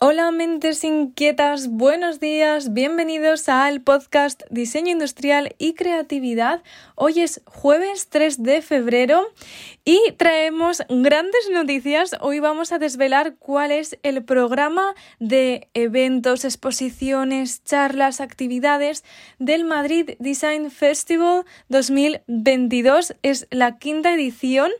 Hola mentes inquietas, buenos días, bienvenidos al podcast Diseño Industrial y Creatividad. Hoy es jueves 3 de febrero y traemos grandes noticias. Hoy vamos a desvelar cuál es el programa de eventos, exposiciones, charlas, actividades del Madrid Design Festival 2022. Es la quinta edición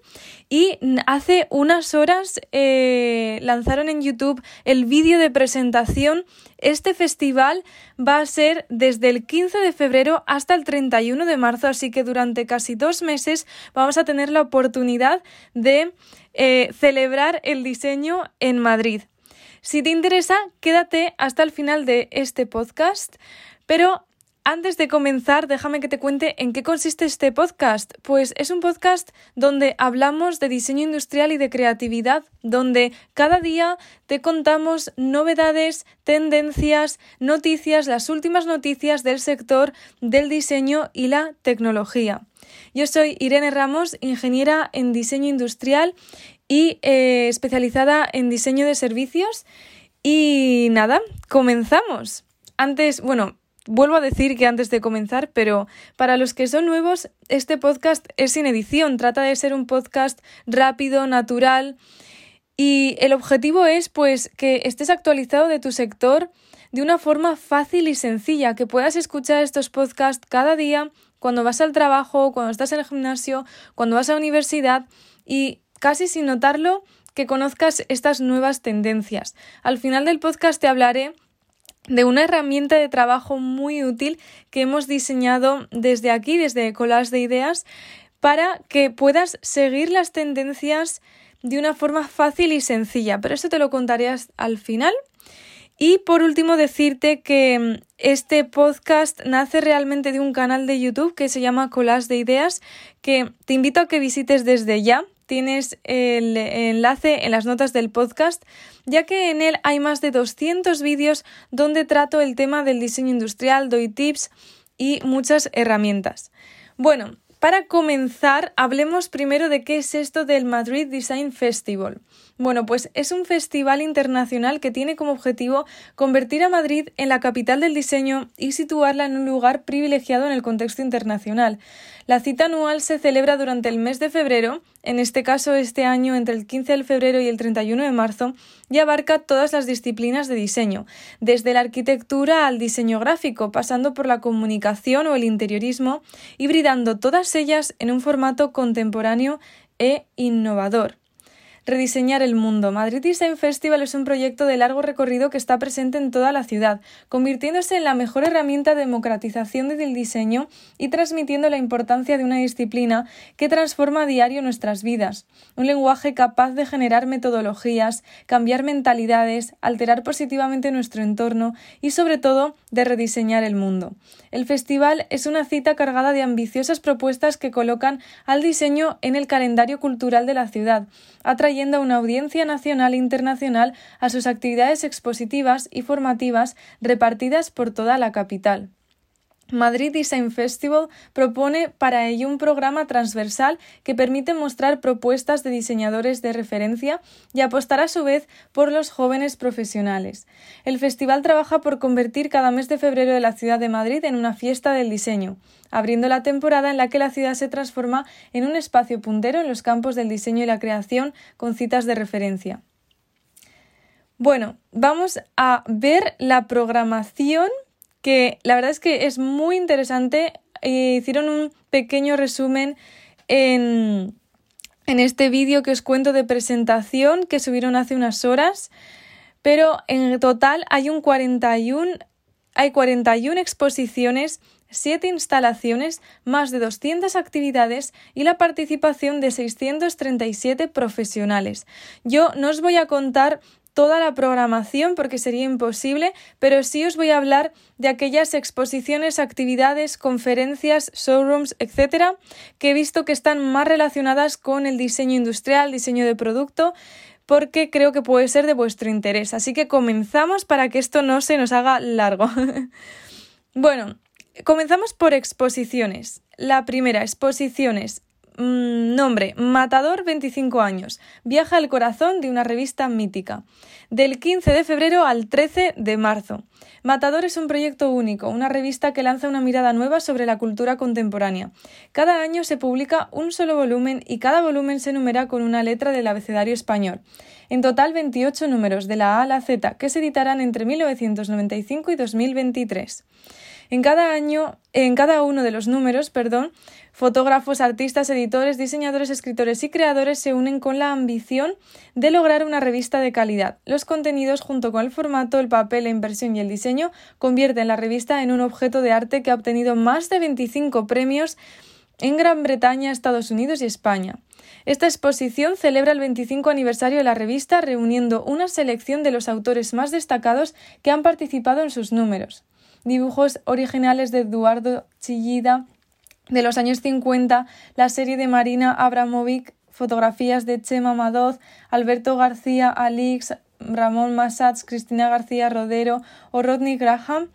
y hace unas horas eh, lanzaron en YouTube el vídeo de presentación. Este festival va a ser desde el 15 de febrero hasta el 31 de marzo, así que durante casi dos meses vamos a tener la oportunidad de eh, celebrar el diseño en Madrid. Si te interesa, quédate hasta el final de este podcast, pero antes de comenzar, déjame que te cuente en qué consiste este podcast. Pues es un podcast donde hablamos de diseño industrial y de creatividad, donde cada día te contamos novedades, tendencias, noticias, las últimas noticias del sector del diseño y la tecnología. Yo soy Irene Ramos, ingeniera en diseño industrial y eh, especializada en diseño de servicios. Y nada, comenzamos. Antes, bueno, Vuelvo a decir que antes de comenzar, pero para los que son nuevos, este podcast es sin edición, trata de ser un podcast rápido, natural y el objetivo es pues que estés actualizado de tu sector de una forma fácil y sencilla, que puedas escuchar estos podcasts cada día cuando vas al trabajo, cuando estás en el gimnasio, cuando vas a la universidad y casi sin notarlo que conozcas estas nuevas tendencias. Al final del podcast te hablaré de una herramienta de trabajo muy útil que hemos diseñado desde aquí, desde Colas de Ideas, para que puedas seguir las tendencias de una forma fácil y sencilla. Pero eso te lo contaré al final. Y por último decirte que mm, este podcast nace realmente de un canal de YouTube que se llama Colas de Ideas, que te invito a que visites desde ya tienes el enlace en las notas del podcast, ya que en él hay más de 200 vídeos donde trato el tema del diseño industrial, doy tips y muchas herramientas. Bueno, para comenzar, hablemos primero de qué es esto del Madrid Design Festival. Bueno, pues es un festival internacional que tiene como objetivo convertir a Madrid en la capital del diseño y situarla en un lugar privilegiado en el contexto internacional. La cita anual se celebra durante el mes de febrero, en este caso este año entre el 15 de febrero y el 31 de marzo, y abarca todas las disciplinas de diseño, desde la arquitectura al diseño gráfico, pasando por la comunicación o el interiorismo, hibridando todas ellas en un formato contemporáneo e innovador. Rediseñar el mundo. Madrid Design Festival es un proyecto de largo recorrido que está presente en toda la ciudad, convirtiéndose en la mejor herramienta de democratización del diseño y transmitiendo la importancia de una disciplina que transforma a diario nuestras vidas. Un lenguaje capaz de generar metodologías, cambiar mentalidades, alterar positivamente nuestro entorno y, sobre todo, de rediseñar el mundo. El festival es una cita cargada de ambiciosas propuestas que colocan al diseño en el calendario cultural de la ciudad, a una audiencia nacional e internacional a sus actividades expositivas y formativas repartidas por toda la capital. Madrid Design Festival propone para ello un programa transversal que permite mostrar propuestas de diseñadores de referencia y apostar a su vez por los jóvenes profesionales. El festival trabaja por convertir cada mes de febrero de la ciudad de Madrid en una fiesta del diseño, abriendo la temporada en la que la ciudad se transforma en un espacio puntero en los campos del diseño y la creación con citas de referencia. Bueno, vamos a ver la programación que la verdad es que es muy interesante. Eh, hicieron un pequeño resumen en, en este vídeo que os cuento de presentación que subieron hace unas horas, pero en total hay un 41 hay 41 exposiciones, 7 instalaciones, más de 200 actividades y la participación de 637 profesionales. Yo no os voy a contar toda la programación porque sería imposible, pero sí os voy a hablar de aquellas exposiciones, actividades, conferencias, showrooms, etcétera, que he visto que están más relacionadas con el diseño industrial, diseño de producto, porque creo que puede ser de vuestro interés. Así que comenzamos para que esto no se nos haga largo. bueno, comenzamos por exposiciones. La primera, exposiciones. Mm, nombre, Matador 25 años. Viaja al corazón de una revista mítica. Del 15 de febrero al 13 de marzo. Matador es un proyecto único, una revista que lanza una mirada nueva sobre la cultura contemporánea. Cada año se publica un solo volumen y cada volumen se numera con una letra del abecedario español. En total 28 números de la A a la Z que se editarán entre 1995 y 2023. En cada año, en cada uno de los números, perdón, fotógrafos, artistas, editores, diseñadores, escritores y creadores se unen con la ambición de lograr una revista de calidad. Los contenidos, junto con el formato, el papel, la impresión y el diseño, convierten la revista en un objeto de arte que ha obtenido más de 25 premios en Gran Bretaña, Estados Unidos y España. Esta exposición celebra el 25 aniversario de la revista, reuniendo una selección de los autores más destacados que han participado en sus números dibujos originales de Eduardo Chillida de los años 50, la serie de Marina Abramovic, fotografías de Chema Madoz, Alberto García Alix, Ramón Massats, Cristina García Rodero o Rodney Graham,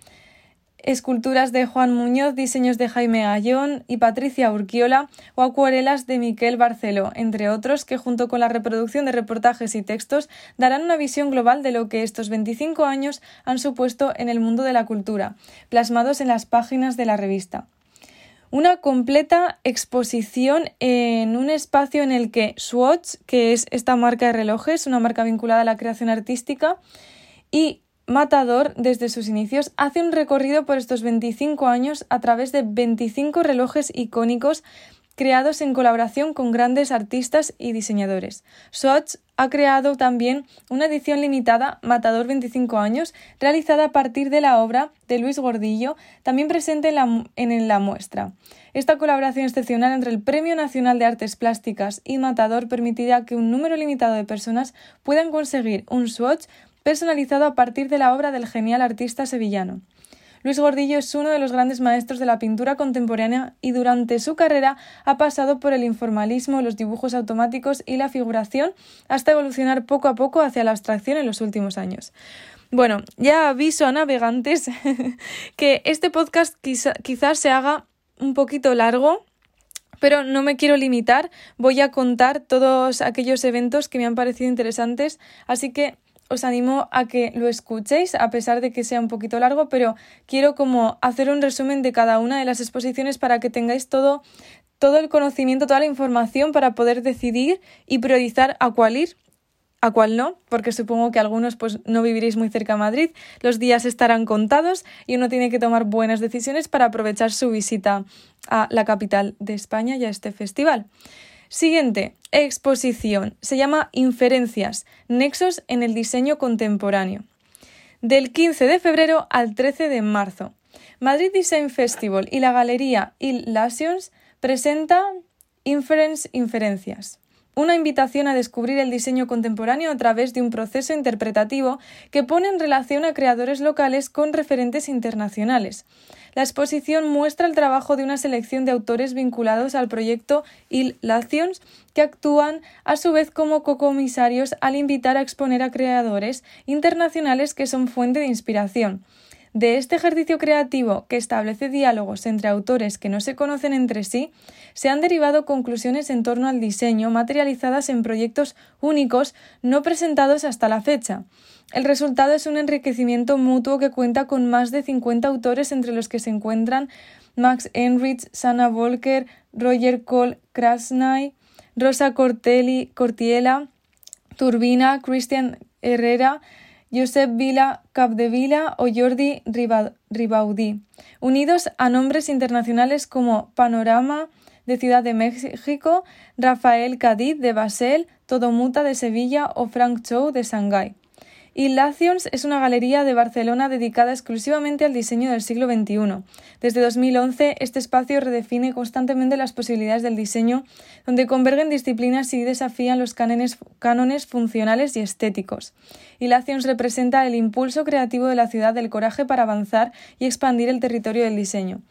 esculturas de Juan Muñoz, diseños de Jaime Ayón y Patricia Urquiola o acuarelas de Miquel Barceló, entre otros, que junto con la reproducción de reportajes y textos darán una visión global de lo que estos 25 años han supuesto en el mundo de la cultura, plasmados en las páginas de la revista. Una completa exposición en un espacio en el que Swatch, que es esta marca de relojes, una marca vinculada a la creación artística, y Matador, desde sus inicios, hace un recorrido por estos 25 años a través de 25 relojes icónicos creados en colaboración con grandes artistas y diseñadores. Swatch ha creado también una edición limitada, Matador 25 años, realizada a partir de la obra de Luis Gordillo, también presente en la, muestra. Esta colaboración excepcional entre el Premio Nacional de Artes Plásticas y Matador permitirá que un número limitado de personas puedan conseguir un Swatch personalizado a partir de la obra del genial artista sevillano. Luis Gordillo es uno de los grandes maestros de la pintura contemporánea y durante su carrera ha pasado por el informalismo, los dibujos automáticos y la figuración hasta evolucionar poco a poco hacia la abstracción en los últimos años. Bueno, ya aviso a navegantes que este podcast quizás se haga un poquito largo, pero no me quiero limitar, voy a contar todos aquellos eventos que me han parecido interesantes, así que os animo a que lo escuchéis, a pesar de que sea un poquito largo, pero quiero como hacer un resumen de cada una de las exposiciones para que tengáis todo, todo el conocimiento, toda la información para poder decidir y priorizar a cuál ir a cuál no, porque supongo que algunos pues no viviréis muy cerca de Madrid, los días estarán contados y uno tiene que tomar buenas decisiones para aprovechar su visita a la capital de España y a este festival. Siguiente, exposición. Se llama Inferencias, Nexos en el Diseño Contemporáneo. Del 15 de febrero al 13 de marzo. Madrid Design Festival y la Galería Il Lasions presentan Inference Inferencias una invitación a descubrir el diseño contemporáneo a través de un proceso interpretativo que pone en relación a creadores locales con referentes internacionales. La exposición muestra el trabajo de una selección de autores vinculados al proyecto Il Lations que actúan a su vez como cocomisarios al invitar a exponer a creadores internacionales que son fuente de inspiración. De este ejercicio creativo que establece diálogos entre autores que no se conocen entre sí, se han derivado conclusiones en torno al diseño materializadas en proyectos únicos no presentados hasta la fecha. El resultado es un enriquecimiento mutuo que cuenta con más de 50 autores entre los que se encuentran Max Enrich, Sana Volker, Roger Cole Krasnay, Rosa Cortelli, Cortiela, Turbina, Christian Herrera, Josep Vila Capdevila o Jordi Ribaudí, unidos a nombres internacionales como Panorama de Ciudad de México, Rafael Cadiz de Basel, Todomuta de Sevilla o Frank Chow de Shanghái. Illations es una galería de Barcelona dedicada exclusivamente al diseño del siglo XXI. Desde 2011, este espacio redefine constantemente las posibilidades del diseño, donde convergen disciplinas y desafían los cánones, funcionales y estéticos. Illations representa el impulso creativo de la ciudad del coraje para avanzar y expandir el territorio del diseño.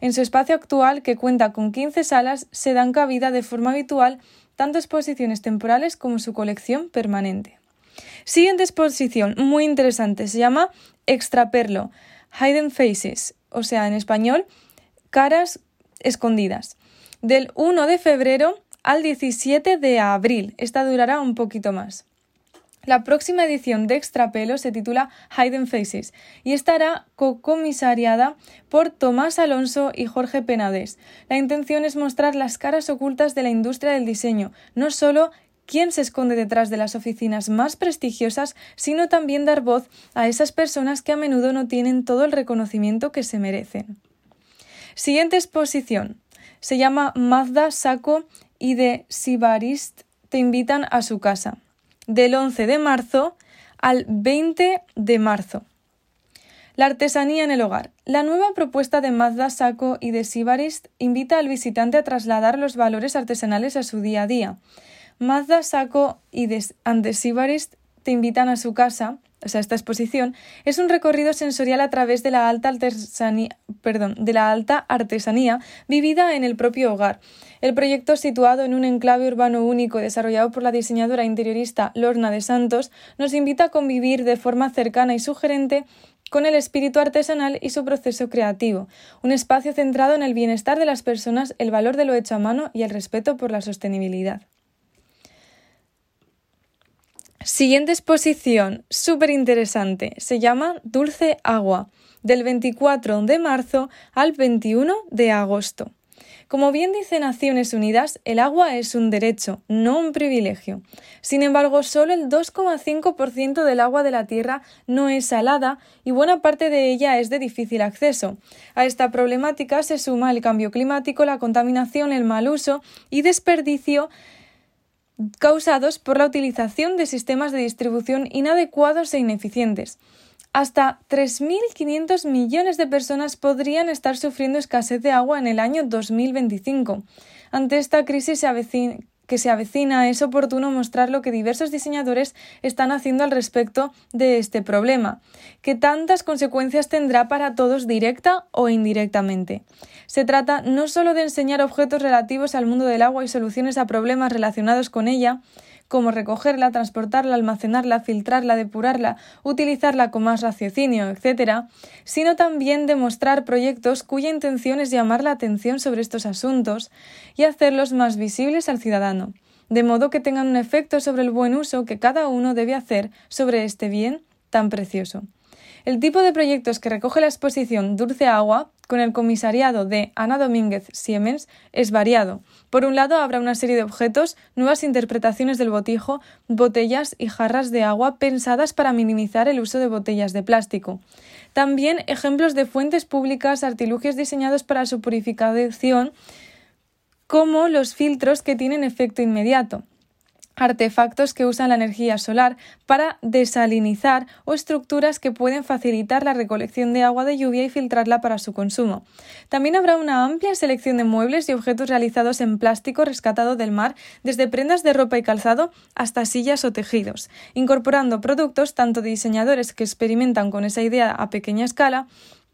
En su espacio actual, que cuenta con 15 salas, se dan cabida de forma habitual tanto exposiciones temporales como su colección permanente. Siguiente exposición, muy interesante, se llama Extraperlo, Hidden Faces, o sea, en español, caras escondidas. del 1 de febrero al 17 de abril. Esta durará un poquito más. La próxima edición de Extrapelo se titula Hidden Faces y estará co-comisariada por Tomás Alonso y Jorge Penades. La intención es mostrar las caras ocultas de la industria del diseño, no solo quién se esconde detrás de las oficinas más prestigiosas, sino también dar voz a esas personas que a menudo no tienen todo el reconocimiento que se merecen. Siguiente exposición. Se llama Mazda, Saco y de Sibarist te invitan a su casa del 11 de marzo al 20 de marzo. La artesanía en el hogar. La nueva propuesta de Mazda Saco y de Sibarist invita al visitante a trasladar los valores artesanales a su día a día. Mazda Saco y de, Sibarist te invitan a su casa o sea, esta exposición, es un recorrido sensorial a través de la alta artesanía, de la alta artesanía vivida en el propio hogar. El proyecto, situado en un enclave urbano único desarrollado por la diseñadora interiorista Lorna de Santos, nos invita a convivir de forma cercana y sugerente con el espíritu artesanal y su proceso creativo, un espacio centrado en el bienestar de las personas, el valor de lo hecho a mano y el respeto por la sostenibilidad. Siguiente exposición, súper interesante, se llama Dulce Agua, del 24 de marzo al 21 de agosto. Como bien dice Naciones Unidas, el agua es un derecho, no un privilegio. Sin embargo, solo el 2,5% del agua de la Tierra no es salada y buena parte de ella es de difícil acceso. A esta problemática se suma el cambio climático, la contaminación, el mal uso y desperdicio causados por la utilización de sistemas de distribución inadecuados e ineficientes. Hasta 3.500 millones de personas podrían estar sufriendo escasez de agua en el año 2025. Ante esta crisis se avecina, que se avecina, es oportuno mostrar lo que diversos diseñadores están haciendo al respecto de este problema, que tantas consecuencias tendrá para todos directa o indirectamente. Se trata no solo de enseñar objetos relativos al mundo del agua y soluciones a problemas relacionados con ella, como recogerla, transportarla, almacenarla, filtrarla, depurarla, utilizarla con más raciocinio, etc., sino también demostrar proyectos cuya intención es llamar la atención sobre estos asuntos y hacerlos más visibles al ciudadano, de modo que tengan un efecto sobre el buen uso que cada uno debe hacer sobre este bien tan precioso. El tipo de proyectos que recoge la exposición Dulce Agua, con el comisariado de Ana Domínguez Siemens, es variado. Por un lado, habrá una serie de objetos, nuevas interpretaciones del botijo, botellas y jarras de agua pensadas para minimizar el uso de botellas de plástico. También ejemplos de fuentes públicas, artilugios diseñados para su purificación, como los filtros que tienen efecto inmediato artefactos que usan la energía solar para desalinizar o estructuras que pueden facilitar la recolección de agua de lluvia y filtrarla para su consumo. También habrá una amplia selección de muebles y objetos realizados en plástico rescatado del mar, desde prendas de ropa y calzado hasta sillas o tejidos, incorporando productos tanto de diseñadores que experimentan con esa idea a pequeña escala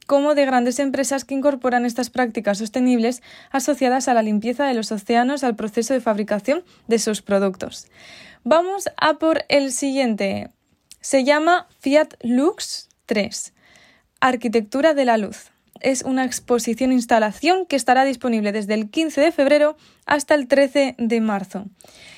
como de grandes empresas que incorporan estas prácticas sostenibles asociadas a la limpieza de los océanos al proceso de fabricación de sus productos. Vamos a por el siguiente. Se llama Fiat Lux 3. Arquitectura de la luz. Es una exposición instalación que estará disponible desde el 15 de febrero hasta el 13 de marzo.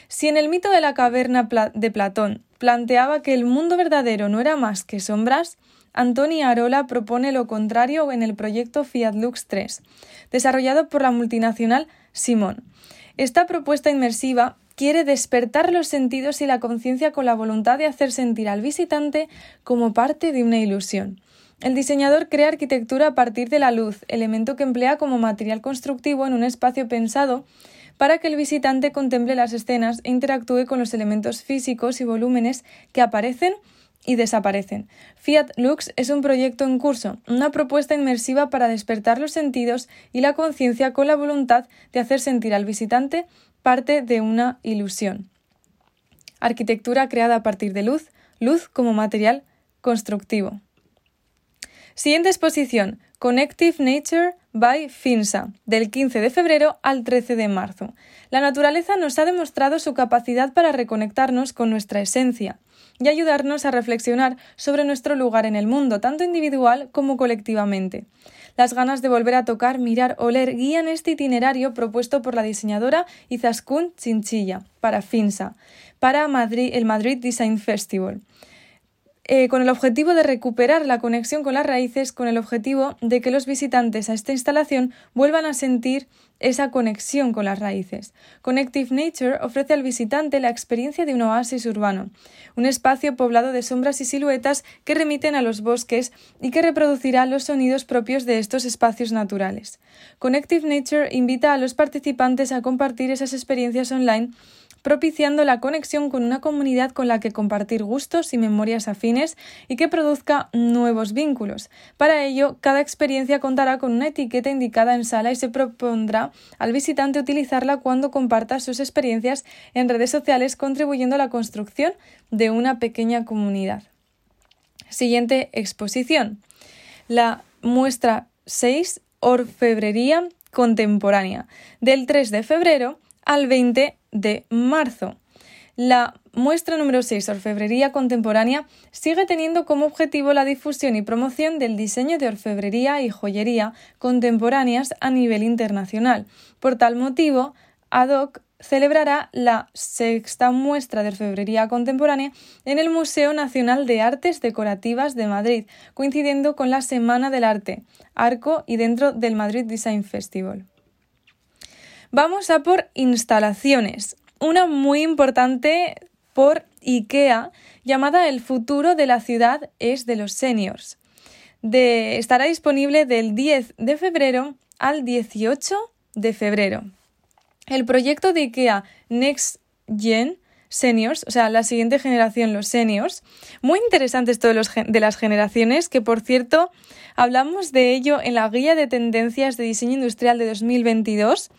Si en el mito de la caverna de Platón planteaba que el mundo verdadero no era más que sombras, Antoni Arola propone lo contrario en el proyecto Fiat Lux 3, desarrollado por la multinacional Simón. Esta propuesta inmersiva quiere despertar los sentidos y la conciencia con la voluntad de hacer sentir al visitante como parte de una ilusión. El diseñador crea arquitectura a partir de la luz, elemento que emplea como material constructivo en un espacio pensado para que el visitante contemple las escenas e interactúe con los elementos físicos y volúmenes que aparecen y desaparecen. Fiat Lux es un proyecto en curso, una propuesta inmersiva para despertar los sentidos y la conciencia con la voluntad de hacer sentir al visitante parte de una ilusión. Arquitectura creada a partir de luz, luz como material constructivo. Siguiente exposición, Connective Nature by FINSA, del 15 de febrero al 13 de marzo. La naturaleza nos ha demostrado su capacidad para reconectarnos con nuestra esencia y ayudarnos a reflexionar sobre nuestro lugar en el mundo, tanto individual como colectivamente. Las ganas de volver a tocar, mirar, oler guían este itinerario propuesto por la diseñadora Izaskun Chinchilla para FINSA, para Madrid, el Madrid Design Festival. Eh, con el objetivo de recuperar la conexión con las raíces, con el objetivo de que los visitantes a esta instalación vuelvan a sentir esa conexión con las raíces. Connective Nature ofrece al visitante la experiencia de un oasis urbano, un espacio poblado de sombras y siluetas que remiten a los bosques y que reproducirá los sonidos propios de estos espacios naturales. Connective Nature invita a los participantes a compartir esas experiencias online propiciando la conexión con una comunidad con la que compartir gustos y memorias afines y que produzca nuevos vínculos. Para ello, cada experiencia contará con una etiqueta indicada en sala y se propondrá al visitante utilizarla cuando comparta sus experiencias en redes sociales, contribuyendo a la construcción de una pequeña comunidad. Siguiente exposición. La muestra 6 Orfebrería Contemporánea, del 3 de febrero al 20 de marzo. La muestra número 6, Orfebrería Contemporánea, sigue teniendo como objetivo la difusión y promoción del diseño de orfebrería y joyería contemporáneas a nivel internacional. Por tal motivo, ADOC celebrará la sexta muestra de orfebrería contemporánea en el Museo Nacional de Artes Decorativas de Madrid, coincidiendo con la Semana del Arte, Arco y dentro del Madrid Design Festival. Vamos a por instalaciones. Una muy importante por IKEA llamada El futuro de la ciudad es de los seniors. estará disponible del 10 de febrero al 18 de febrero. El proyecto de IKEA Next Gen Seniors, o sea, la siguiente generación, los seniors. Muy interesante esto de, de las generaciones, que por cierto, hablamos de ello en la guía de tendencias de diseño industrial de 2022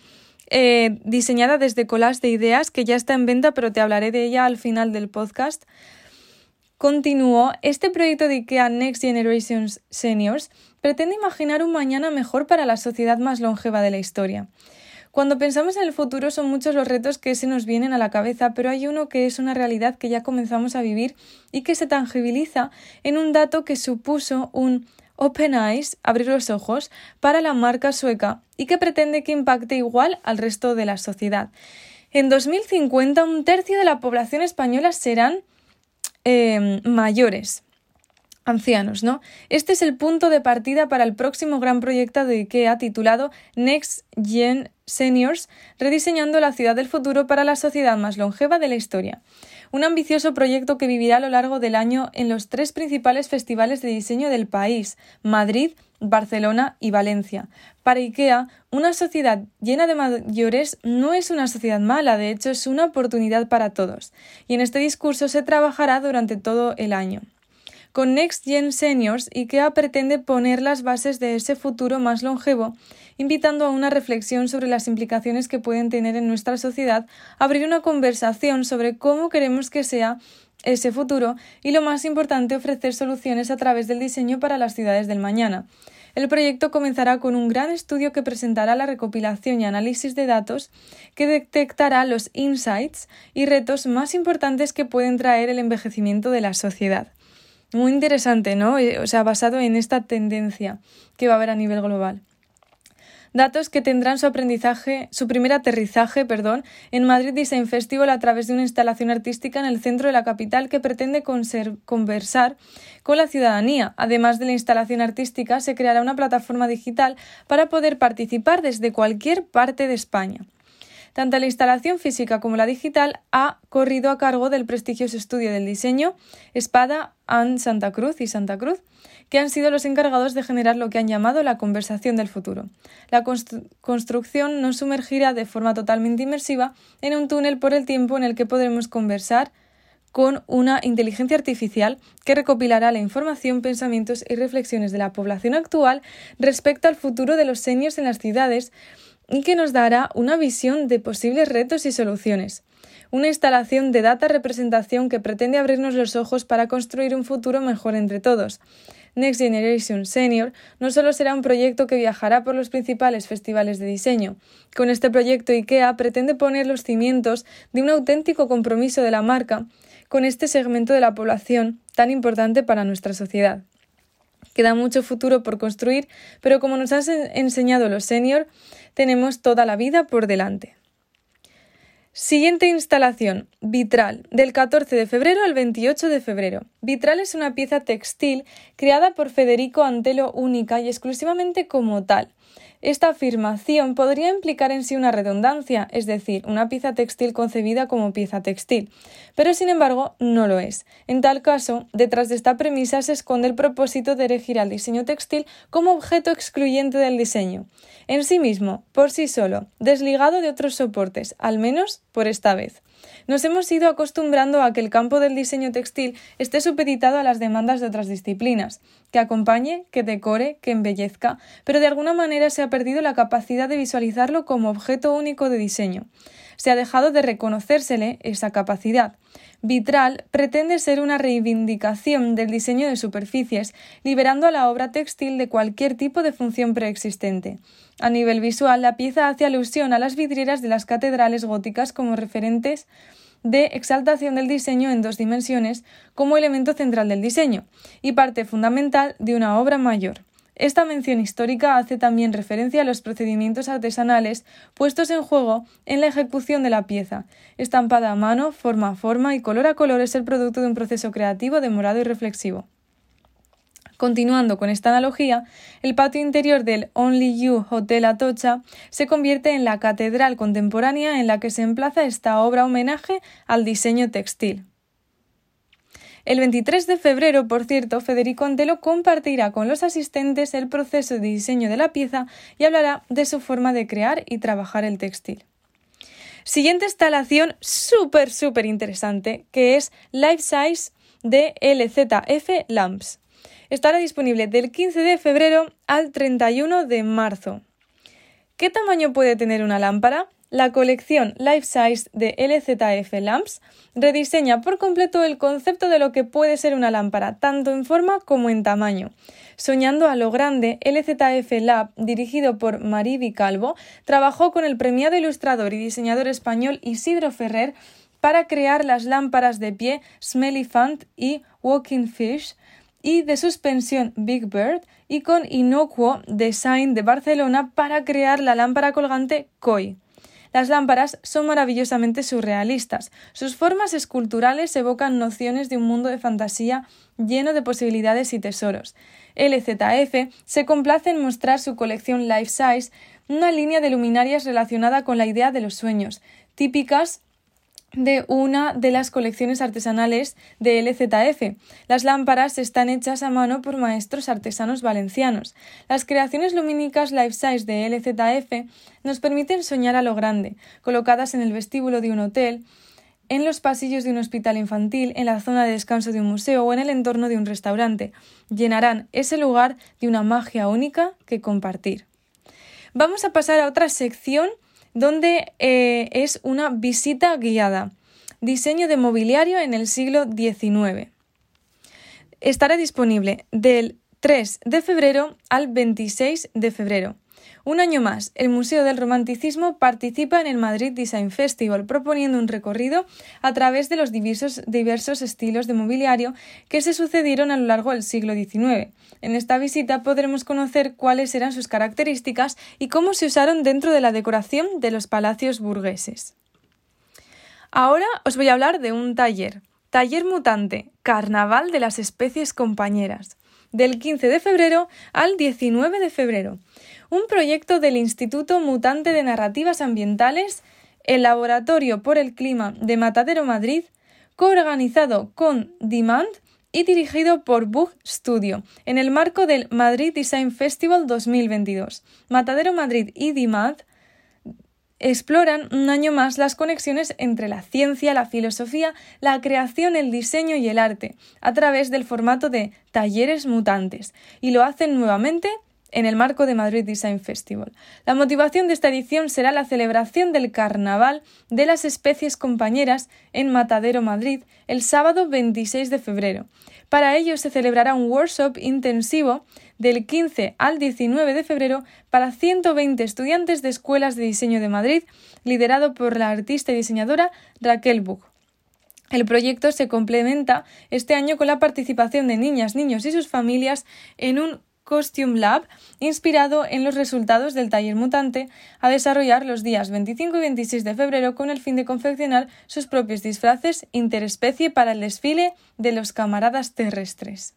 eh, diseñada desde Collage de Ideas, que ya está en venta, pero te hablaré de ella al final del podcast. Continuó, este proyecto de IKEA Next Generations Seniors pretende imaginar un mañana mejor para la sociedad más longeva de la historia. Cuando pensamos en el futuro son muchos los retos que se nos vienen a la cabeza, pero hay uno que es una realidad que ya comenzamos a vivir y que se tangibiliza en un dato que supuso un Open Eyes, abrir los ojos, para la marca sueca y que pretende que impacte igual al resto de la sociedad. En 2050 un tercio de la población española serán eh, mayores ancianos, ¿no? Este es el punto de partida para el próximo gran proyecto de IKEA titulado Next Gen Seniors, rediseñando la ciudad del futuro para la sociedad más longeva de la historia. Un ambicioso proyecto que vivirá a lo largo del año en los tres principales festivales de diseño del país, Madrid, Barcelona y Valencia. Para IKEA, una sociedad llena de mayores no es una sociedad mala, de hecho es una oportunidad para todos. Y en este discurso se trabajará durante todo el año. Con Next Gen Seniors, IKEA pretende poner las bases de ese futuro más longevo, invitando a una reflexión sobre las implicaciones que pueden tener en nuestra sociedad, abrir una conversación sobre cómo queremos que sea ese futuro y, lo más importante, ofrecer soluciones a través del diseño para las ciudades del mañana. El proyecto comenzará con un gran estudio que presentará la recopilación y análisis de datos que detectará los insights y retos más importantes que pueden traer el envejecimiento de la sociedad. Muy interesante, ¿no? Eh, o sea, basado en esta tendencia que va a haber a nivel global. Datos que tendrán su aprendizaje, su primer aterrizaje, perdón, en Madrid Design Festival a través de una instalación artística en el centro de la capital que pretende conversar con la ciudadanía. Además de la instalación artística, se creará una plataforma digital para poder participar desde cualquier parte de España. Tanto la instalación física como la digital ha corrido a cargo del prestigioso estudio del diseño Espada and Santa Cruz y Santa Cruz, que han sido los encargados de generar lo que han llamado la conversación del futuro. La construcción nos sumergirá de forma totalmente inmersiva en un túnel por el tiempo en el que podremos conversar con una inteligencia artificial que recopilará la información, pensamientos y reflexiones de la población actual respecto al futuro de los seniors en las ciudades y que nos dará una visión de posibles retos y soluciones. Una instalación de data representación que pretende abrirnos los ojos para construir un futuro mejor entre todos. Next Generation Senior no solo será un proyecto que viajará por los principales festivales de diseño. Con este proyecto IKEA pretende poner los cimientos de un auténtico compromiso de la marca con este segmento de la población tan importante para nuestra sociedad. Queda mucho futuro por construir, pero como nos han enseñado los senior, tenemos toda la vida por delante. Siguiente instalación, Vitral, del 14 de febrero al 28 de febrero. Vitral es una pieza textil creada por Federico Antelo única y exclusivamente como tal. Esta afirmación podría implicar en sí una redundancia, es decir, una pieza textil concebida como pieza textil, pero sin embargo no lo es. En tal caso, detrás de esta premisa se esconde el propósito de elegir al diseño textil como objeto excluyente del diseño, en sí mismo, por sí solo, desligado de otros soportes, al menos por esta vez. Nos hemos ido acostumbrando a que el campo del diseño textil esté supeditado a las demandas de otras disciplinas, que acompañe, que decore, que embellezca, pero de alguna manera se ha perdido la capacidad de visualizarlo como objeto único de diseño. Se ha dejado de reconocérsele esa capacidad. Vitral pretende ser una reivindicación del diseño de superficies, liberando a la obra textil de cualquier tipo de función preexistente. A nivel visual, la pieza hace alusión a las vidrieras de las catedrales góticas como referentes de exaltación del diseño en dos dimensiones como elemento central del diseño y parte fundamental de una obra mayor. Esta mención histórica hace también referencia a los procedimientos artesanales puestos en juego en la ejecución de la pieza. Estampada a mano, forma a forma y color a color es el producto de un proceso creativo demorado y reflexivo. Continuando con esta analogía, el patio interior del Only You Hotel Atocha se convierte en la catedral contemporánea en la que se emplaza esta obra homenaje al diseño textil. El 23 de febrero, por cierto, Federico Antelo compartirá con los asistentes el proceso de diseño de la pieza y hablará de su forma de crear y trabajar el textil. Siguiente instalación súper, súper interesante, que es Life Size de LZF Lamps. Estará disponible del 15 de febrero al 31 de marzo. ¿Qué tamaño puede tener una lámpara? La colección Life Size de LZF Lamps rediseña por completo el concepto de lo que puede ser una lámpara, tanto en forma como en tamaño. Soñando a lo grande, LZF Lab, dirigido por Mariby Calvo, trabajó con el premiado ilustrador y diseñador español Isidro Ferrer para crear las lámparas de pie Smelly Fund y Walking Fish y de suspensión Big Bird y con Inocuo Design de Barcelona para crear la lámpara colgante Koi. Las lámparas son maravillosamente surrealistas. Sus formas esculturales evocan nociones de un mundo de fantasía lleno de posibilidades y tesoros. LZF se complace en mostrar su colección Life Size, una línea de luminarias relacionada con la idea de los sueños, típicas de una de las colecciones artesanales de LZF. Las lámparas están hechas a mano por maestros artesanos valencianos. Las creaciones lumínicas life size de LZF nos permiten soñar a lo grande, colocadas en el vestíbulo de un hotel, en los pasillos de un hospital infantil, en la zona de descanso de un museo o en el entorno de un restaurante. Llenarán ese lugar de una magia única que compartir. Vamos a pasar a otra sección donde eh, es una visita guiada. Diseño de mobiliario en el siglo XIX. Estará disponible del 3 de febrero al 26 de febrero. Un año más, el Museo del Romanticismo participa en el Madrid Design Festival, proponiendo un recorrido a través de los diversos, estilos de mobiliario que se sucedieron a lo largo del siglo XIX. En esta visita podremos conocer cuáles eran sus características y cómo se usaron dentro de la decoración de los palacios burgueses. Ahora os voy a hablar de un taller. Taller Mutante, Carnaval de las Especies Compañeras, del 15 de febrero al 19 de febrero un proyecto del Instituto Mutante de Narrativas Ambientales, el Laboratorio por el Clima de Matadero Madrid, coorganizado con Demand y dirigido por Bug Studio, en el marco del Madrid Design Festival 2022. Matadero Madrid y Demand exploran un año más las conexiones entre la ciencia, la filosofía, la creación, el diseño y el arte, a través del formato de talleres mutantes, y lo hacen nuevamente en el marco de Madrid Design Festival. La motivación de esta edición será la celebración del Carnaval de las especies compañeras en Matadero, Madrid, el sábado 26 de febrero. Para ello se celebrará un workshop intensivo del 15 al 19 de febrero para 120 estudiantes de escuelas de diseño de Madrid, liderado por la artista y diseñadora Raquel Bug. El proyecto se complementa este año con la participación de niñas, niños y sus familias en un Costume Lab, inspirado en los resultados del taller mutante, a desarrollar los días 25 y 26 de febrero con el fin de confeccionar sus propios disfraces interespecie para el desfile de los camaradas terrestres.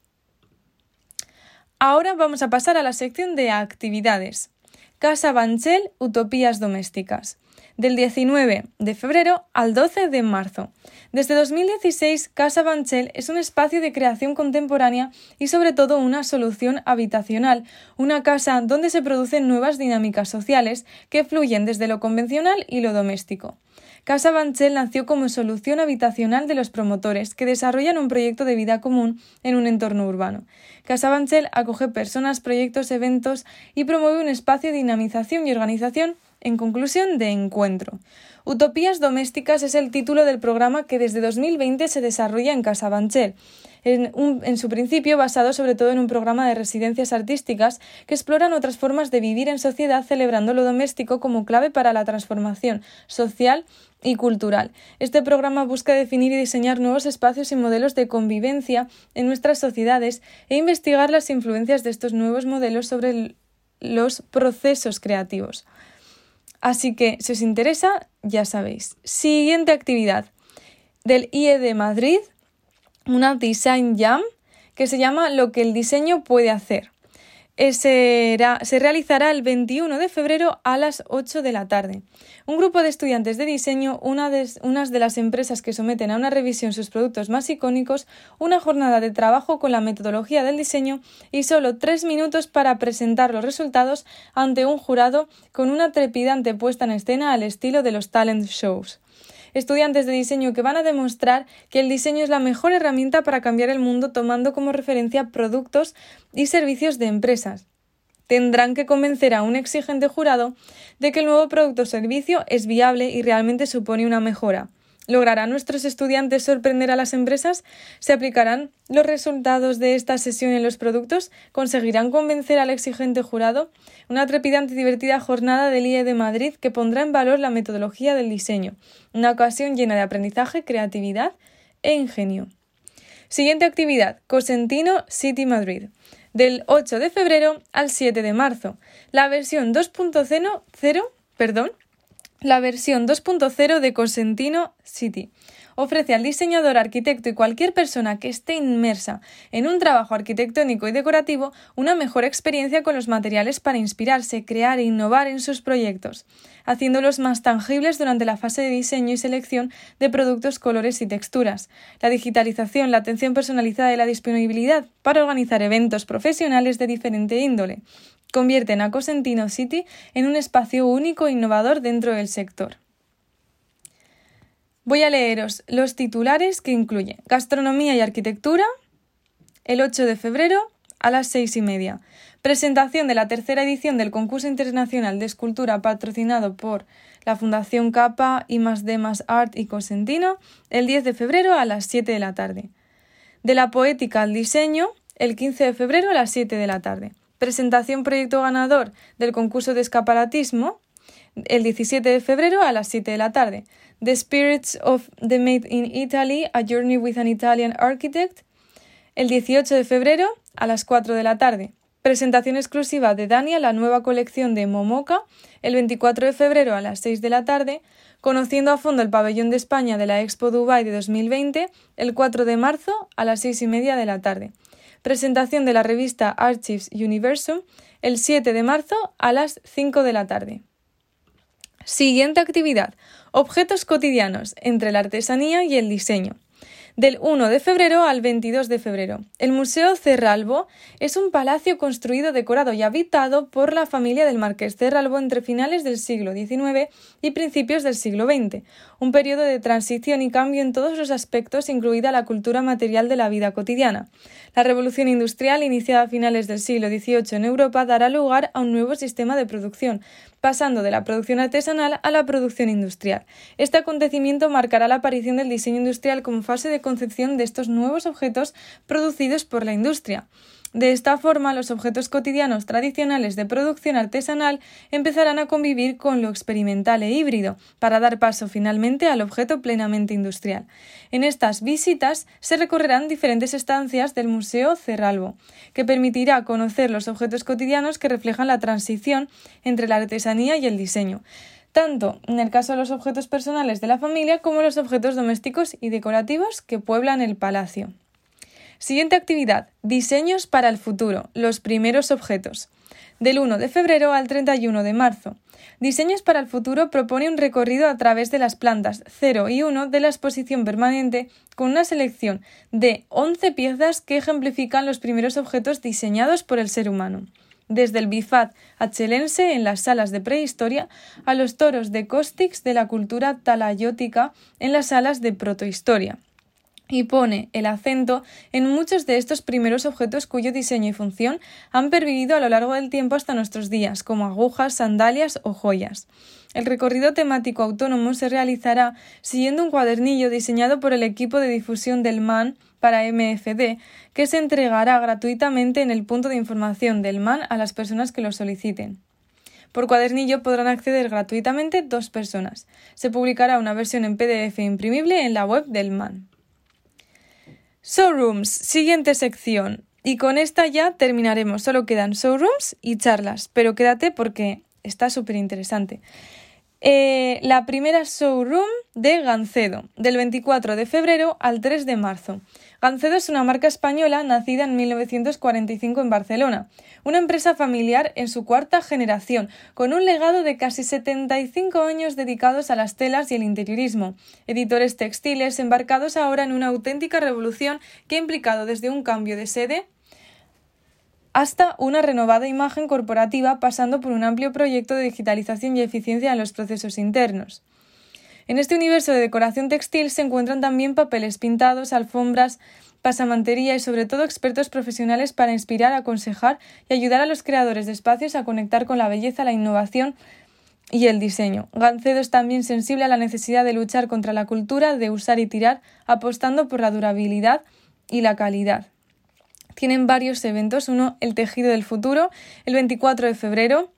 Ahora vamos a pasar a la sección de actividades. Casa Banchel, Utopías Domésticas del 19 de febrero al 12 de marzo. Desde 2016, Casa Banchel es un espacio de creación contemporánea y sobre todo una solución habitacional, una casa donde se producen nuevas dinámicas sociales que fluyen desde lo convencional y lo doméstico. Casa Banchel nació como solución habitacional de los promotores que desarrollan un proyecto de vida común en un entorno urbano. Casa Banchel acoge personas, proyectos, eventos y promueve un espacio de dinamización y organización en conclusión de encuentro. Utopías Domésticas es el título del programa que desde 2020 se desarrolla en Casa Banchel, en, su principio basado sobre todo en un programa de residencias artísticas que exploran otras formas de vivir en sociedad celebrando lo doméstico como clave para la transformación social y cultural. Este programa busca definir y diseñar nuevos espacios y modelos de convivencia en nuestras sociedades e investigar las influencias de estos nuevos modelos sobre los procesos creativos. Así que, si os interesa, ya sabéis. Siguiente actividad del IE de Madrid, una Design Jam que se llama Lo que el diseño puede hacer. Eh, se realizará el 21 de febrero a las 8 de la tarde. Un grupo de estudiantes de diseño, una de, de las empresas que someten a una revisión sus productos más icónicos, una jornada de trabajo con la metodología del diseño y solo tres minutos para presentar los resultados ante un jurado con una trepidante puesta en escena al estilo de los talent shows estudiantes de diseño que van a demostrar que el diseño es la mejor herramienta para cambiar el mundo tomando como referencia productos y servicios de empresas. Tendrán que convencer a un exigente jurado de que el nuevo producto o servicio es viable y realmente supone una mejora. ¿Lograrán nuestros estudiantes sorprender a las empresas? ¿Se aplicarán los resultados de esta sesión en los productos? ¿Conseguirán convencer al exigente jurado? Una trepidante y divertida jornada del IE de Madrid que pondrá en valor la metodología del diseño. Una ocasión llena de aprendizaje, creatividad e ingenio. Siguiente actividad, Cosentino City Madrid. Del 8 de febrero al 7 de marzo. La versión 2.0, perdón, la versión 2.0 de Cosentino City. Ofrece al diseñador, arquitecto y cualquier persona que esté inmersa en un trabajo arquitectónico y decorativo una mejor experiencia con los materiales para inspirarse, crear e innovar en sus proyectos, haciéndolos más tangibles durante la fase de diseño y selección de productos, colores y texturas. La digitalización, la atención personalizada y la disponibilidad para organizar eventos profesionales de diferente índole convierten a Cosentino City en un espacio único e innovador dentro del sector. Voy a leeros los titulares que incluyen Gastronomía y Arquitectura, el 8 de febrero a las seis y media. Presentación de la tercera edición del concurso internacional de escultura patrocinado por la Fundación Capa y más de más Art y Cosentino el 10 de febrero a las 7 de la tarde. De la poética al diseño el 15 de febrero a las 7 de la tarde. Presentación proyecto ganador del concurso de escaparatismo el 17 de febrero a las 7 de la tarde. The Spirits of the Made in Italy, A Journey with an Italian Architect, el 18 de febrero a las 4 de la tarde. Presentación exclusiva de Dania, la nueva colección de Momoka, el 24 de febrero a las 6 de la tarde. Conociendo a fondo el pabellón de España de la Expo Dubai de 2020, el 4 de marzo a las 6 y media de la tarde presentación de la revista Archives Universum el 7 de marzo a las 5 de la tarde. Siguiente actividad. Objetos cotidianos entre la artesanía y el diseño del 1 de febrero al 22 de febrero. El Museo Cerralbo es un palacio construido, decorado y habitado por la familia del Marqués Cerralbo entre finales del siglo XIX y principios del siglo XX, un periodo de transición y cambio en todos los aspectos, incluida la cultura material de la vida cotidiana. La revolución industrial, iniciada a finales del siglo XVIII en Europa, dará lugar a un nuevo sistema de producción, pasando de la producción artesanal a la producción industrial. Este acontecimiento marcará la aparición del diseño industrial como fase de concepción de estos nuevos objetos producidos por la industria. De esta forma, los objetos cotidianos tradicionales de producción artesanal empezarán a convivir con lo experimental e híbrido, para dar paso finalmente al objeto plenamente industrial. En estas visitas se recorrerán diferentes estancias del Museo Cerralbo, que permitirá conocer los objetos cotidianos que reflejan la transición entre la artesanía y el diseño tanto en el caso de los objetos personales de la familia como los objetos domésticos y decorativos que pueblan el palacio. Siguiente actividad. Diseños para el futuro. Los primeros objetos. Del 1 de febrero al 31 de marzo. Diseños para el futuro propone un recorrido a través de las plantas 0 y 1 de la exposición permanente con una selección de 11 piezas que ejemplifican los primeros objetos diseñados por el ser humano. Desde el bifat achelense en las salas de prehistoria a los toros de Costix de la cultura talayótica en las salas de protohistoria y pone el acento en muchos de estos primeros objetos cuyo diseño y función han pervivido a lo largo del tiempo hasta nuestros días, como agujas, sandalias o joyas. El recorrido temático autónomo se realizará siguiendo un cuadernillo diseñado por el equipo de difusión del MAN para MFD, que se entregará gratuitamente en el punto de información del MAN a las personas que lo soliciten. Por cuadernillo podrán acceder gratuitamente dos personas. Se publicará una versión en PDF imprimible en la web del MAN. Showrooms, siguiente sección. Y con esta ya terminaremos. Solo quedan showrooms y charlas, pero quédate porque está súper interesante. Eh, la primera showroom de Gancedo, del 24 de febrero al 3 de marzo. Gancedo es una marca española nacida en 1945 en Barcelona, una empresa familiar en su cuarta generación, con un legado de casi 75 años dedicados a las telas y el interiorismo, editores textiles embarcados ahora en una auténtica revolución que ha implicado desde un cambio de sede hasta una renovada imagen corporativa pasando por un amplio proyecto de digitalización y eficiencia en los procesos internos. En este universo de decoración textil se encuentran también papeles pintados, alfombras, pasamantería y sobre todo expertos profesionales para inspirar, aconsejar y ayudar a los creadores de espacios a conectar con la belleza, la innovación y el diseño. Gancedo es también sensible a la necesidad de luchar contra la cultura de usar y tirar, apostando por la durabilidad y la calidad. Tienen varios eventos, uno el tejido del futuro, el 24 de febrero,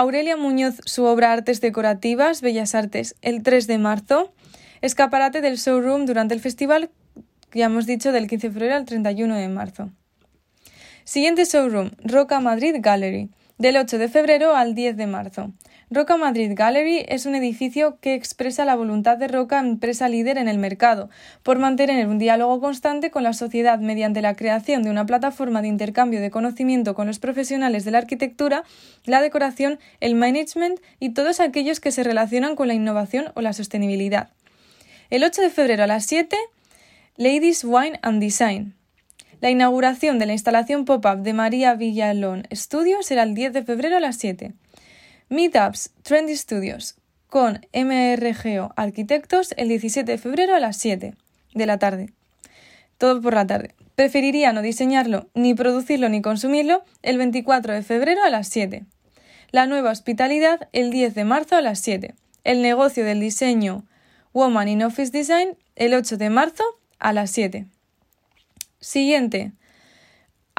Aurelia Muñoz, su obra Artes Decorativas, Bellas Artes, el 3 de marzo. Escaparate del showroom durante el festival, ya hemos dicho, del 15 de febrero al 31 de marzo. Siguiente showroom, Roca Madrid Gallery, del 8 de febrero al 10 de marzo. Roca Madrid Gallery es un edificio que expresa la voluntad de Roca, empresa líder en el mercado, por mantener un diálogo constante con la sociedad mediante la creación de una plataforma de intercambio de conocimiento con los profesionales de la arquitectura, la decoración, el management y todos aquellos que se relacionan con la innovación o la sostenibilidad. El 8 de febrero a las 7, Ladies Wine and Design. La inauguración de la instalación pop-up de María Villalón Studio será el 10 de febrero a las 7. Meetups Trendy Studios con MRGO Arquitectos el 17 de febrero a las 7 de la tarde. Todo por la tarde. Preferiría no diseñarlo, ni producirlo, ni consumirlo el 24 de febrero a las 7. La nueva hospitalidad el 10 de marzo a las 7. El negocio del diseño Woman in Office Design el 8 de marzo a las 7. Siguiente.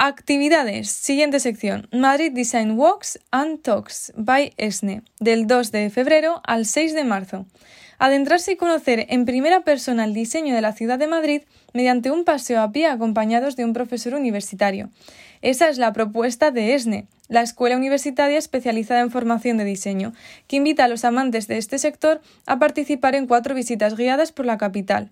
Actividades. Siguiente sección. Madrid Design Walks and Talks by ESNE, del 2 de febrero al 6 de marzo. Adentrarse y conocer en primera persona el diseño de la ciudad de Madrid mediante un paseo a pie acompañados de un profesor universitario. Esa es la propuesta de ESNE, la Escuela Universitaria Especializada en Formación de Diseño, que invita a los amantes de este sector a participar en cuatro visitas guiadas por la capital.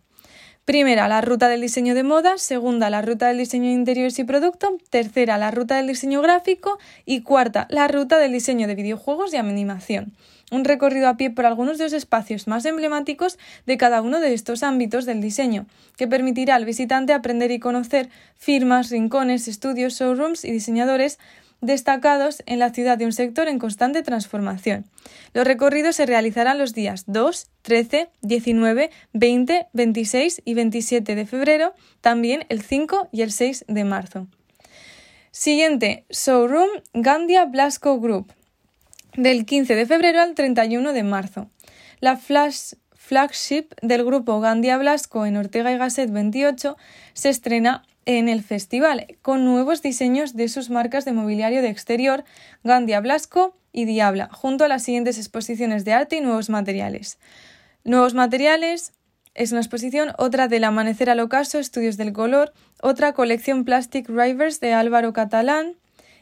Primera, la ruta del diseño de moda. Segunda, la ruta del diseño de interiores y producto. Tercera, la ruta del diseño gráfico. Y cuarta, la ruta del diseño de videojuegos y animación. Un recorrido a pie por algunos de los espacios más emblemáticos de cada uno de estos ámbitos del diseño, que permitirá al visitante aprender y conocer firmas, rincones, estudios, showrooms y diseñadores destacados en la ciudad de un sector en constante transformación. Los recorridos se realizarán los días 2, 13, 19, 20, 26 y 27 de febrero, también el 5 y el 6 de marzo. Siguiente, Showroom Gandia Blasco Group, del 15 de febrero al 31 de marzo. La flash flagship del grupo Gandia Blasco en Ortega y Gasset 28 se estrena en el festival con nuevos diseños de sus marcas de mobiliario de exterior, Gandia Blasco y Diabla, junto a las siguientes exposiciones de arte y nuevos materiales. Nuevos materiales es una exposición, otra del Amanecer al Ocaso, Estudios del Color, otra colección Plastic Rivers de Álvaro Catalán,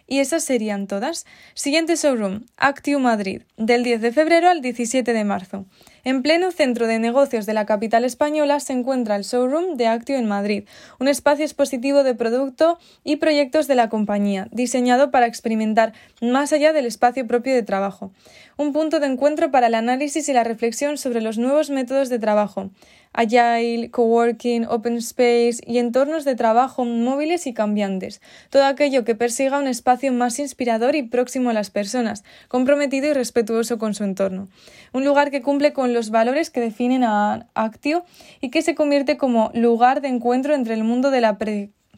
y esas serían todas. Siguiente showroom, Actiu Madrid, del 10 de febrero al 17 de marzo. En pleno centro de negocios de la capital española se encuentra el showroom de Actio en Madrid, un espacio expositivo de producto y proyectos de la compañía, diseñado para experimentar más allá del espacio propio de trabajo. Un punto de encuentro para el análisis y la reflexión sobre los nuevos métodos de trabajo, agile, coworking, open space y entornos de trabajo móviles y cambiantes. Todo aquello que persiga un espacio más inspirador y próximo a las personas, comprometido y respetuoso con su entorno. Un lugar que cumple con los valores que definen a Actio y que se convierte como lugar de encuentro entre el mundo de la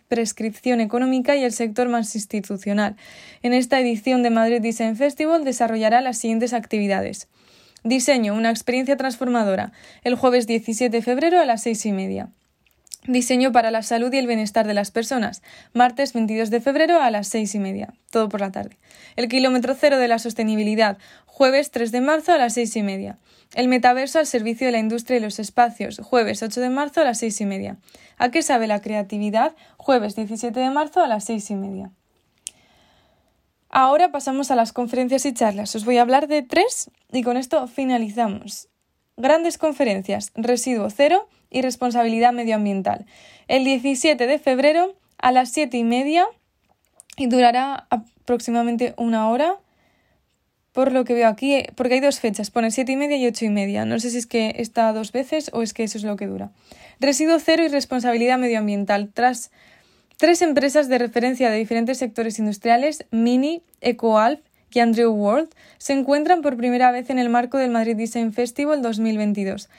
prescripción económica y el sector más institucional. En esta edición de Madrid Design Festival desarrollará las siguientes actividades. Diseño, una experiencia transformadora, el jueves 17 de febrero a las seis y media. Diseño para la salud y el bienestar de las personas, martes 22 de febrero a las seis y media, todo por la tarde. El kilómetro cero de la sostenibilidad, jueves 3 de marzo a las seis y media. El metaverso al servicio de la industria y los espacios, jueves 8 de marzo a las seis y media. ¿A qué sabe la creatividad? Jueves 17 de marzo a las seis y media. Ahora pasamos a las conferencias y charlas. Os voy a hablar de tres y con esto finalizamos. Grandes conferencias, residuo cero y responsabilidad medioambiental. El 17 de febrero a las siete y media y durará aproximadamente una hora. Por lo que veo aquí, porque hay dos fechas, pone siete y media y ocho y media. No sé si es que está dos veces o es que eso es lo que dura. Residuo cero y responsabilidad medioambiental. Tras Tres empresas de referencia de diferentes sectores industriales, Mini, EcoAlf y Andrew World, se encuentran por primera vez en el marco del Madrid Design Festival 2022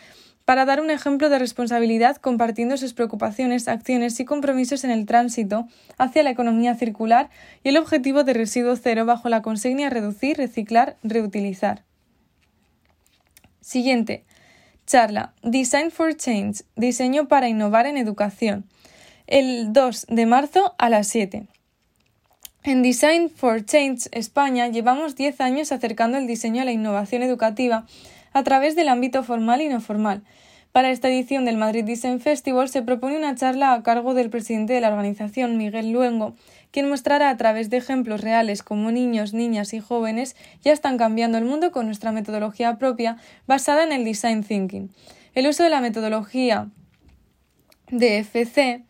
para dar un ejemplo de responsabilidad compartiendo sus preocupaciones, acciones y compromisos en el tránsito hacia la economía circular y el objetivo de residuo cero bajo la consigna reducir, reciclar, reutilizar. Siguiente. Charla. Design for Change. Diseño para innovar en educación el 2 de marzo a las 7. En Design for Change España llevamos 10 años acercando el diseño a la innovación educativa a través del ámbito formal y no formal. Para esta edición del Madrid Design Festival se propone una charla a cargo del presidente de la organización, Miguel Luengo, quien mostrará a través de ejemplos reales cómo niños, niñas y jóvenes ya están cambiando el mundo con nuestra metodología propia basada en el Design Thinking. El uso de la metodología de FC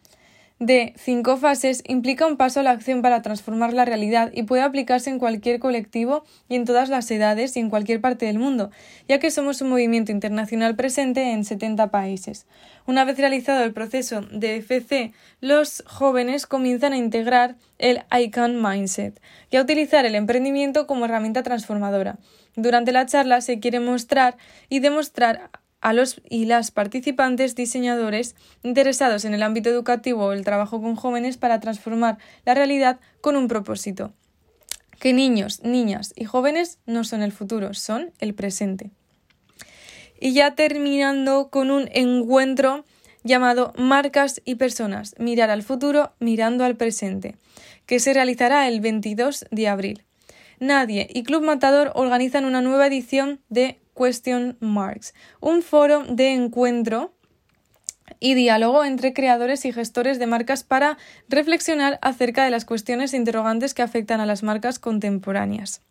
de cinco fases implica un paso a la acción para transformar la realidad y puede aplicarse en cualquier colectivo y en todas las edades y en cualquier parte del mundo, ya que somos un movimiento internacional presente en 70 países. Una vez realizado el proceso de FC, los jóvenes comienzan a integrar el ICANN Mindset y a utilizar el emprendimiento como herramienta transformadora. Durante la charla se quiere mostrar y demostrar a los y las participantes diseñadores interesados en el ámbito educativo o el trabajo con jóvenes para transformar la realidad con un propósito. Que niños, niñas y jóvenes no son el futuro, son el presente. Y ya terminando con un encuentro llamado Marcas y Personas, mirar al futuro mirando al presente, que se realizará el 22 de abril. Nadie y Club Matador organizan una nueva edición de Question Marks, un foro de encuentro y diálogo entre creadores y gestores de marcas para reflexionar acerca de las cuestiones e interrogantes que afectan a las marcas contemporáneas.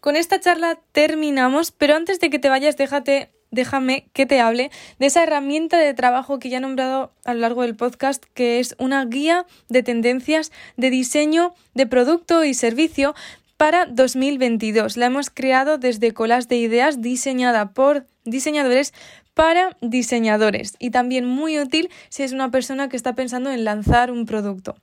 Con esta charla terminamos, pero antes de que te vayas, déjate, déjame que te hable de esa herramienta de trabajo que ya he nombrado a lo largo del podcast, que es una guía de tendencias de diseño de producto y servicio para 2022. La hemos creado desde Colas de Ideas diseñada por diseñadores para diseñadores y también muy útil si es una persona que está pensando en lanzar un producto.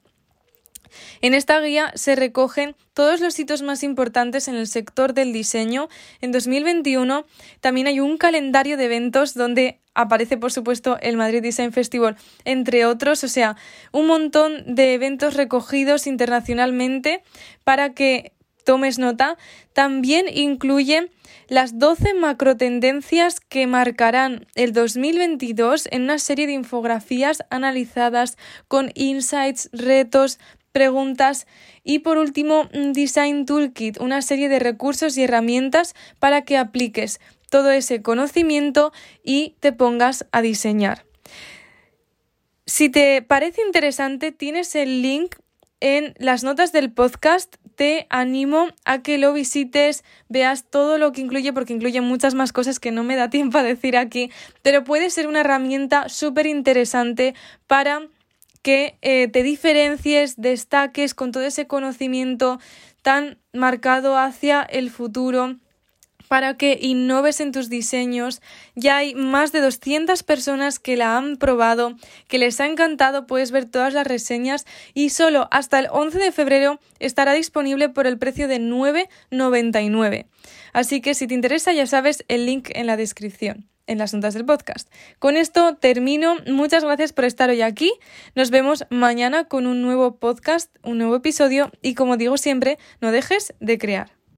En esta guía se recogen todos los hitos más importantes en el sector del diseño. En 2021 también hay un calendario de eventos donde aparece, por supuesto, el Madrid Design Festival, entre otros, o sea, un montón de eventos recogidos internacionalmente para que tomes nota, también incluye las 12 macrotendencias que marcarán el 2022 en una serie de infografías analizadas con insights, retos, preguntas y por último Design Toolkit, una serie de recursos y herramientas para que apliques todo ese conocimiento y te pongas a diseñar. Si te parece interesante, tienes el link en las notas del podcast. Te animo a que lo visites, veas todo lo que incluye, porque incluye muchas más cosas que no me da tiempo a decir aquí, pero puede ser una herramienta súper interesante para que eh, te diferencies, destaques con todo ese conocimiento tan marcado hacia el futuro para que innoves en tus diseños. Ya hay más de 200 personas que la han probado, que les ha encantado, puedes ver todas las reseñas y solo hasta el 11 de febrero estará disponible por el precio de 9,99. Así que si te interesa ya sabes el link en la descripción en las notas del podcast. Con esto termino. Muchas gracias por estar hoy aquí. Nos vemos mañana con un nuevo podcast, un nuevo episodio y como digo siempre, no dejes de crear.